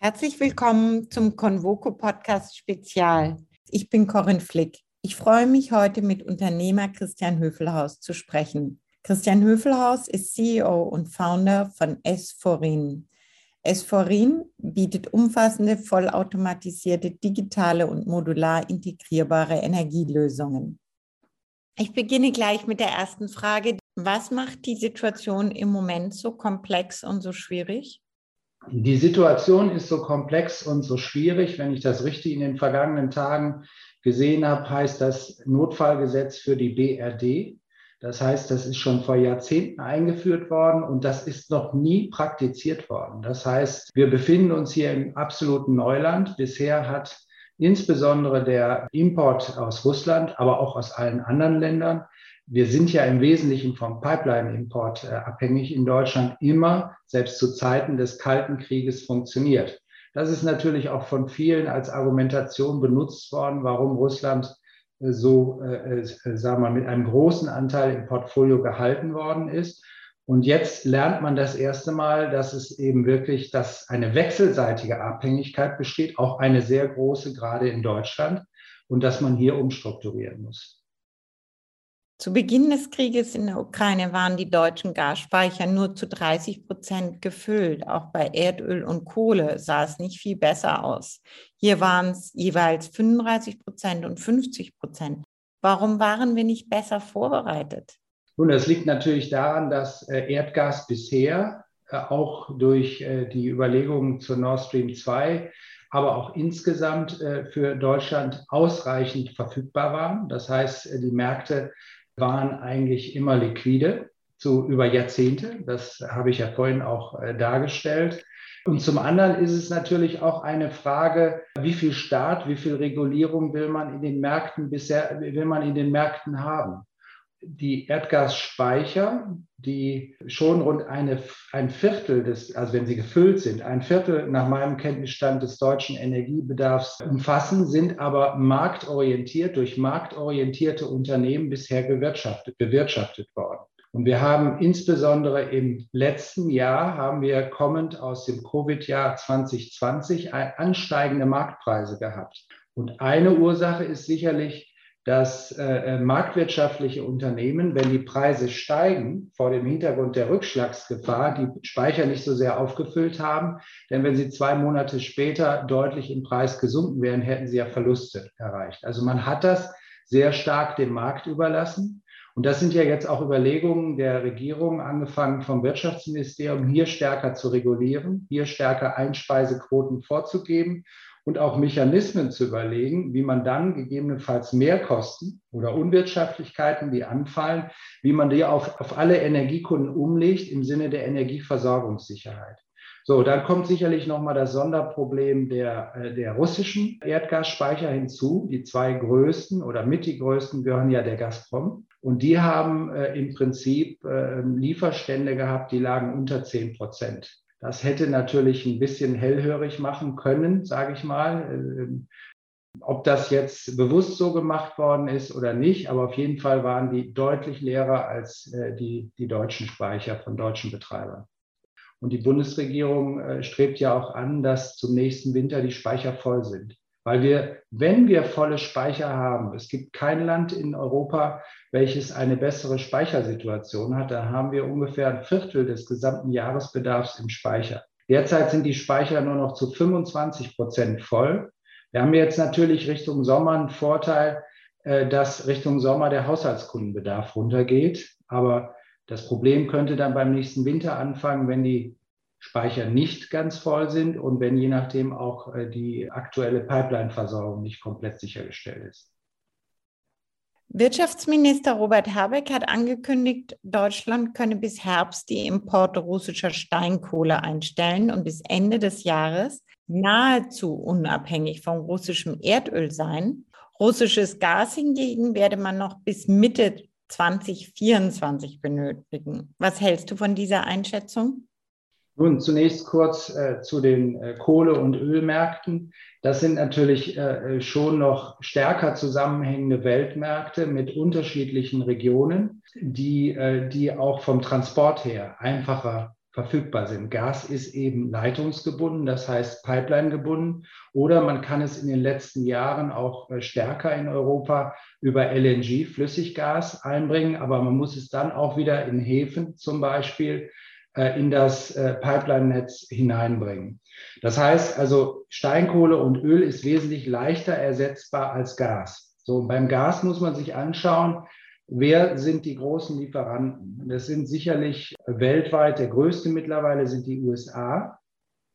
Herzlich willkommen zum Convoco Podcast Spezial. Ich bin Corinne Flick. Ich freue mich heute mit Unternehmer Christian Höfelhaus zu sprechen. Christian Höfelhaus ist CEO und Founder von S4RIN. S4RIN bietet umfassende, vollautomatisierte, digitale und modular integrierbare Energielösungen. Ich beginne gleich mit der ersten Frage. Was macht die Situation im Moment so komplex und so schwierig? Die Situation ist so komplex und so schwierig. Wenn ich das richtig in den vergangenen Tagen gesehen habe, heißt das Notfallgesetz für die BRD. Das heißt, das ist schon vor Jahrzehnten eingeführt worden und das ist noch nie praktiziert worden. Das heißt, wir befinden uns hier im absoluten Neuland. Bisher hat insbesondere der Import aus Russland, aber auch aus allen anderen Ländern, wir sind ja im Wesentlichen vom Pipeline-Import äh, abhängig in Deutschland, immer, selbst zu Zeiten des Kalten Krieges, funktioniert. Das ist natürlich auch von vielen als Argumentation benutzt worden, warum Russland so, äh, äh, sagen wir, mit einem großen Anteil im Portfolio gehalten worden ist. Und jetzt lernt man das erste Mal, dass es eben wirklich, dass eine wechselseitige Abhängigkeit besteht, auch eine sehr große, gerade in Deutschland, und dass man hier umstrukturieren muss. Zu Beginn des Krieges in der Ukraine waren die deutschen Gasspeicher nur zu 30 Prozent gefüllt. Auch bei Erdöl und Kohle sah es nicht viel besser aus. Hier waren es jeweils 35 Prozent und 50 Prozent. Warum waren wir nicht besser vorbereitet? Nun, das liegt natürlich daran, dass äh, Erdgas bisher äh, auch durch äh, die Überlegungen zur Nord Stream 2 aber auch insgesamt für Deutschland ausreichend verfügbar waren. Das heißt, die Märkte waren eigentlich immer liquide, so über Jahrzehnte. Das habe ich ja vorhin auch äh, dargestellt. Und zum anderen ist es natürlich auch eine Frage, wie viel Staat, wie viel Regulierung will man in den Märkten bisher, will man in den Märkten haben? Die Erdgasspeicher, die schon rund eine, ein Viertel des, also wenn sie gefüllt sind, ein Viertel nach meinem Kenntnisstand des deutschen Energiebedarfs umfassen, sind aber marktorientiert, durch marktorientierte Unternehmen bisher bewirtschaftet, bewirtschaftet worden. Und wir haben insbesondere im letzten Jahr, haben wir kommend aus dem Covid-Jahr 2020 ansteigende Marktpreise gehabt. Und eine Ursache ist sicherlich dass äh, äh, marktwirtschaftliche Unternehmen, wenn die Preise steigen, vor dem Hintergrund der Rückschlagsgefahr, die Speicher nicht so sehr aufgefüllt haben. Denn wenn sie zwei Monate später deutlich im Preis gesunken wären, hätten sie ja Verluste erreicht. Also man hat das sehr stark dem Markt überlassen. Und das sind ja jetzt auch Überlegungen der Regierung, angefangen vom Wirtschaftsministerium, hier stärker zu regulieren, hier stärker Einspeisequoten vorzugeben und auch Mechanismen zu überlegen, wie man dann gegebenenfalls Mehrkosten oder Unwirtschaftlichkeiten, die anfallen, wie man die auf, auf alle Energiekunden umlegt im Sinne der Energieversorgungssicherheit. So, dann kommt sicherlich nochmal das Sonderproblem der, äh, der russischen Erdgasspeicher hinzu. Die zwei größten oder mit die größten gehören ja der Gazprom. Und die haben äh, im Prinzip äh, Lieferstände gehabt, die lagen unter 10 Prozent. Das hätte natürlich ein bisschen hellhörig machen können, sage ich mal. Ähm, ob das jetzt bewusst so gemacht worden ist oder nicht, aber auf jeden Fall waren die deutlich leerer als äh, die, die deutschen Speicher von deutschen Betreibern. Und die Bundesregierung äh, strebt ja auch an, dass zum nächsten Winter die Speicher voll sind. Weil wir, wenn wir volle Speicher haben, es gibt kein Land in Europa, welches eine bessere Speichersituation hat, da haben wir ungefähr ein Viertel des gesamten Jahresbedarfs im Speicher. Derzeit sind die Speicher nur noch zu 25 Prozent voll. Wir haben jetzt natürlich Richtung Sommer einen Vorteil, äh, dass Richtung Sommer der Haushaltskundenbedarf runtergeht. Aber das Problem könnte dann beim nächsten Winter anfangen, wenn die Speicher nicht ganz voll sind und wenn je nachdem auch äh, die aktuelle Pipeline-Versorgung nicht komplett sichergestellt ist. Wirtschaftsminister Robert Habeck hat angekündigt, Deutschland könne bis Herbst die Importe russischer Steinkohle einstellen und bis Ende des Jahres nahezu unabhängig vom russischen Erdöl sein. Russisches Gas hingegen werde man noch bis Mitte 2024 benötigen. Was hältst du von dieser Einschätzung? Nun, zunächst kurz äh, zu den äh, Kohle- und Ölmärkten. Das sind natürlich äh, schon noch stärker zusammenhängende Weltmärkte mit unterschiedlichen Regionen, die, äh, die auch vom Transport her einfacher verfügbar sind. Gas ist eben leitungsgebunden, das heißt Pipeline gebunden. Oder man kann es in den letzten Jahren auch äh, stärker in Europa über LNG, Flüssiggas einbringen. Aber man muss es dann auch wieder in Häfen zum Beispiel äh, in das äh, Pipeline-Netz hineinbringen. Das heißt also, Steinkohle und Öl ist wesentlich leichter ersetzbar als Gas. So, beim Gas muss man sich anschauen, Wer sind die großen Lieferanten? Das sind sicherlich weltweit der größte mittlerweile sind die USA.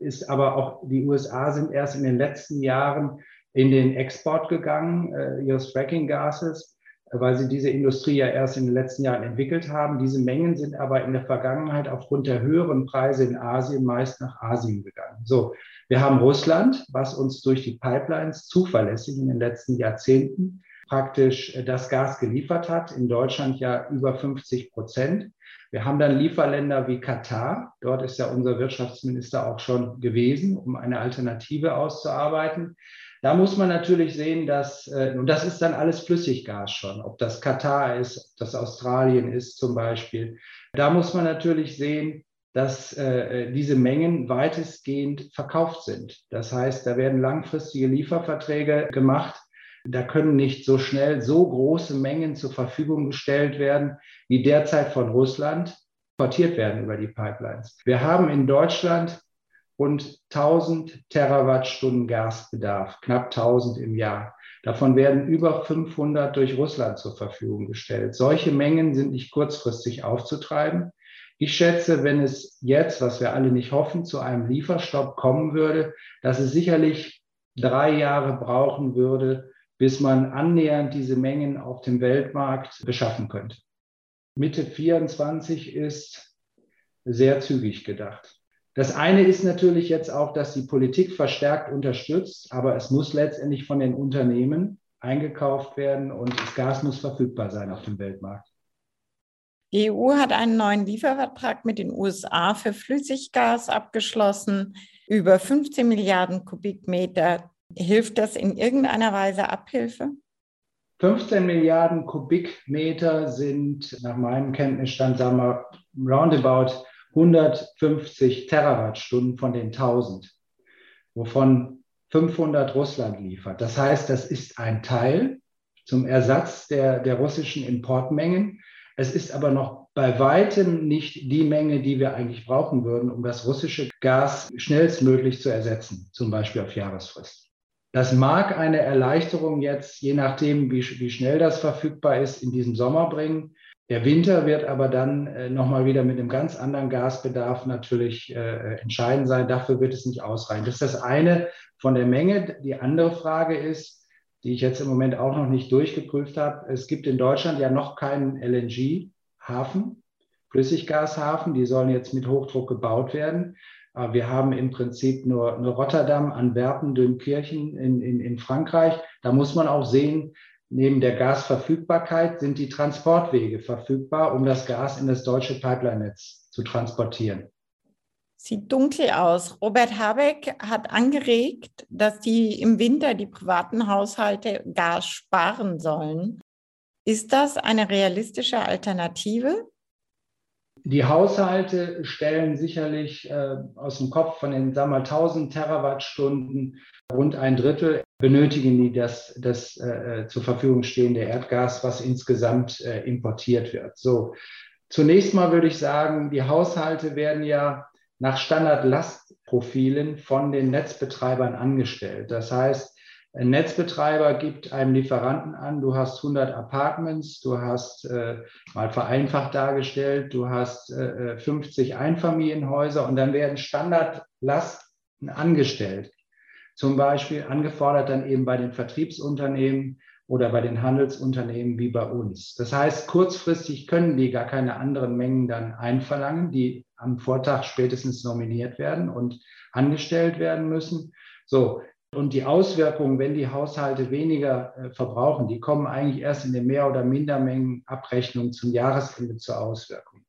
Ist aber auch die USA sind erst in den letzten Jahren in den Export gegangen äh, ihres Fracking-Gases, weil sie diese Industrie ja erst in den letzten Jahren entwickelt haben. Diese Mengen sind aber in der Vergangenheit aufgrund der höheren Preise in Asien meist nach Asien gegangen. So, wir haben Russland, was uns durch die Pipelines zuverlässig in den letzten Jahrzehnten praktisch äh, das Gas geliefert hat. In Deutschland ja über 50 Prozent. Wir haben dann Lieferländer wie Katar. Dort ist ja unser Wirtschaftsminister auch schon gewesen, um eine Alternative auszuarbeiten. Da muss man natürlich sehen, dass, äh, und das ist dann alles Flüssiggas schon, ob das Katar ist, ob das Australien ist zum Beispiel. Da muss man natürlich sehen, dass äh, diese Mengen weitestgehend verkauft sind. Das heißt, da werden langfristige Lieferverträge gemacht da können nicht so schnell so große Mengen zur Verfügung gestellt werden, wie derzeit von Russland portiert werden über die Pipelines. Wir haben in Deutschland rund 1000 Terawattstunden Gasbedarf, knapp 1000 im Jahr. Davon werden über 500 durch Russland zur Verfügung gestellt. Solche Mengen sind nicht kurzfristig aufzutreiben. Ich schätze, wenn es jetzt, was wir alle nicht hoffen, zu einem Lieferstopp kommen würde, dass es sicherlich drei Jahre brauchen würde, bis man annähernd diese Mengen auf dem Weltmarkt beschaffen könnte. Mitte 24 ist sehr zügig gedacht. Das eine ist natürlich jetzt auch, dass die Politik verstärkt unterstützt, aber es muss letztendlich von den Unternehmen eingekauft werden und das Gas muss verfügbar sein auf dem Weltmarkt. Die EU hat einen neuen Liefervertrag mit den USA für Flüssiggas abgeschlossen, über 15 Milliarden Kubikmeter Hilft das in irgendeiner Weise Abhilfe? 15 Milliarden Kubikmeter sind nach meinem Kenntnisstand, sagen wir, roundabout 150 Terawattstunden von den 1000, wovon 500 Russland liefert. Das heißt, das ist ein Teil zum Ersatz der, der russischen Importmengen. Es ist aber noch bei weitem nicht die Menge, die wir eigentlich brauchen würden, um das russische Gas schnellstmöglich zu ersetzen, zum Beispiel auf Jahresfrist. Das mag eine Erleichterung jetzt, je nachdem, wie, wie schnell das verfügbar ist, in diesem Sommer bringen. Der Winter wird aber dann äh, nochmal wieder mit einem ganz anderen Gasbedarf natürlich äh, entscheidend sein. Dafür wird es nicht ausreichen. Das ist das eine von der Menge. Die andere Frage ist, die ich jetzt im Moment auch noch nicht durchgeprüft habe. Es gibt in Deutschland ja noch keinen LNG-Hafen, Flüssiggashafen. Die sollen jetzt mit Hochdruck gebaut werden. Wir haben im Prinzip nur, nur Rotterdam, Antwerpen, Dünkirchen in, in, in Frankreich. Da muss man auch sehen, neben der Gasverfügbarkeit sind die Transportwege verfügbar, um das Gas in das deutsche Pipeline-Netz zu transportieren. Sieht dunkel aus. Robert Habeck hat angeregt, dass die im Winter die privaten Haushalte Gas sparen sollen. Ist das eine realistische Alternative? Die Haushalte stellen sicherlich äh, aus dem Kopf von den sagen wir, 1000 Terawattstunden rund ein Drittel benötigen die das, das äh, zur Verfügung stehende Erdgas, was insgesamt äh, importiert wird. So, zunächst mal würde ich sagen, die Haushalte werden ja nach Standardlastprofilen von den Netzbetreibern angestellt. Das heißt, ein Netzbetreiber gibt einem Lieferanten an, du hast 100 Apartments, du hast äh, mal vereinfacht dargestellt, du hast äh, 50 Einfamilienhäuser und dann werden Standardlasten angestellt. Zum Beispiel angefordert dann eben bei den Vertriebsunternehmen oder bei den Handelsunternehmen wie bei uns. Das heißt, kurzfristig können die gar keine anderen Mengen dann einverlangen, die am Vortag spätestens nominiert werden und angestellt werden müssen. So, und die Auswirkungen, wenn die Haushalte weniger äh, verbrauchen, die kommen eigentlich erst in den Mehr- oder Mindermengenabrechnungen zum Jahresende zur Auswirkung.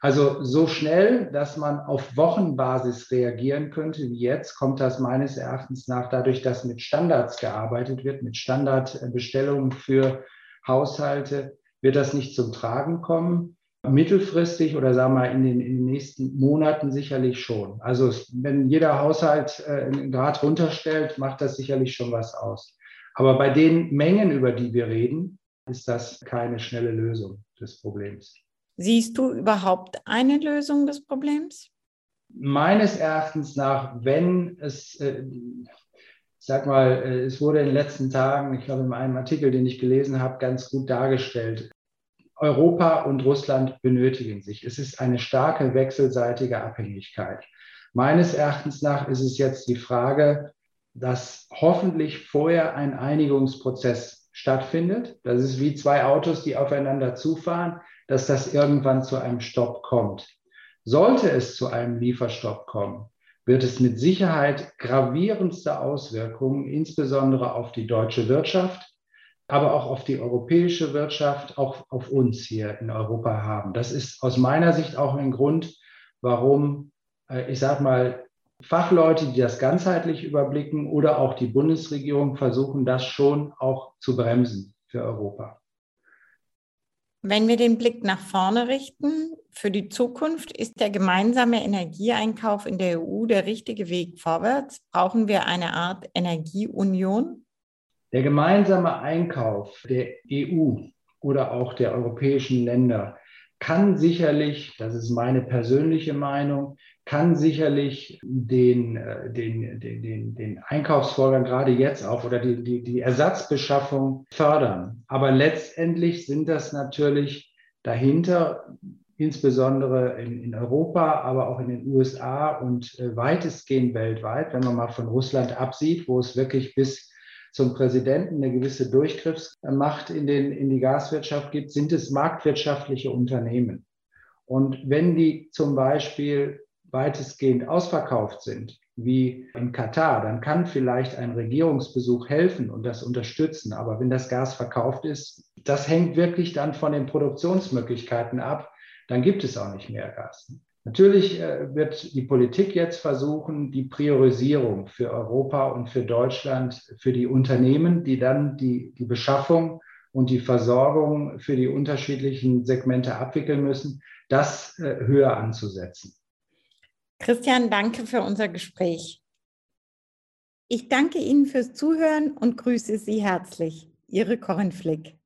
Also so schnell, dass man auf Wochenbasis reagieren könnte wie jetzt, kommt das meines Erachtens nach dadurch, dass mit Standards gearbeitet wird, mit Standardbestellungen für Haushalte, wird das nicht zum Tragen kommen. Mittelfristig oder sagen wir mal in den, in den nächsten Monaten sicherlich schon. Also wenn jeder Haushalt äh, einen Grad runterstellt, macht das sicherlich schon was aus. Aber bei den Mengen, über die wir reden, ist das keine schnelle Lösung des Problems. Siehst du überhaupt eine Lösung des Problems? Meines Erachtens nach, wenn es, äh, ich sag mal, äh, es wurde in den letzten Tagen, ich glaube in einem Artikel, den ich gelesen habe, ganz gut dargestellt. Europa und Russland benötigen sich. Es ist eine starke wechselseitige Abhängigkeit. Meines Erachtens nach ist es jetzt die Frage, dass hoffentlich vorher ein Einigungsprozess stattfindet. Das ist wie zwei Autos, die aufeinander zufahren, dass das irgendwann zu einem Stopp kommt. Sollte es zu einem Lieferstopp kommen, wird es mit Sicherheit gravierendste Auswirkungen, insbesondere auf die deutsche Wirtschaft, aber auch auf die europäische Wirtschaft, auch auf uns hier in Europa haben. Das ist aus meiner Sicht auch ein Grund, warum, äh, ich sage mal, Fachleute, die das ganzheitlich überblicken oder auch die Bundesregierung versuchen, das schon auch zu bremsen für Europa. Wenn wir den Blick nach vorne richten, für die Zukunft ist der gemeinsame Energieeinkauf in der EU der richtige Weg vorwärts. Brauchen wir eine Art Energieunion? Der gemeinsame Einkauf der EU oder auch der europäischen Länder kann sicherlich, das ist meine persönliche Meinung, kann sicherlich den, äh, den, den, den, den Einkaufsvorgang gerade jetzt auch oder die, die, die Ersatzbeschaffung fördern. Aber letztendlich sind das natürlich dahinter, insbesondere in, in Europa, aber auch in den USA und äh, weitestgehend weltweit, wenn man mal von Russland absieht, wo es wirklich bis zum Präsidenten eine gewisse Durchgriffsmacht in, den, in die Gaswirtschaft gibt, sind es marktwirtschaftliche Unternehmen. Und wenn die zum Beispiel weitestgehend ausverkauft sind, wie in Katar, dann kann vielleicht ein Regierungsbesuch helfen und das unterstützen. Aber wenn das Gas verkauft ist, das hängt wirklich dann von den Produktionsmöglichkeiten ab. Dann gibt es auch nicht mehr Gas. Natürlich äh, wird die Politik jetzt versuchen, die Priorisierung für Europa und für Deutschland, für die Unternehmen, die dann die, die Beschaffung und die Versorgung für die unterschiedlichen Segmente abwickeln müssen, das äh, höher anzusetzen. Christian, danke für unser Gespräch. Ich danke Ihnen fürs Zuhören und grüße Sie herzlich. Ihre Corinne Flick.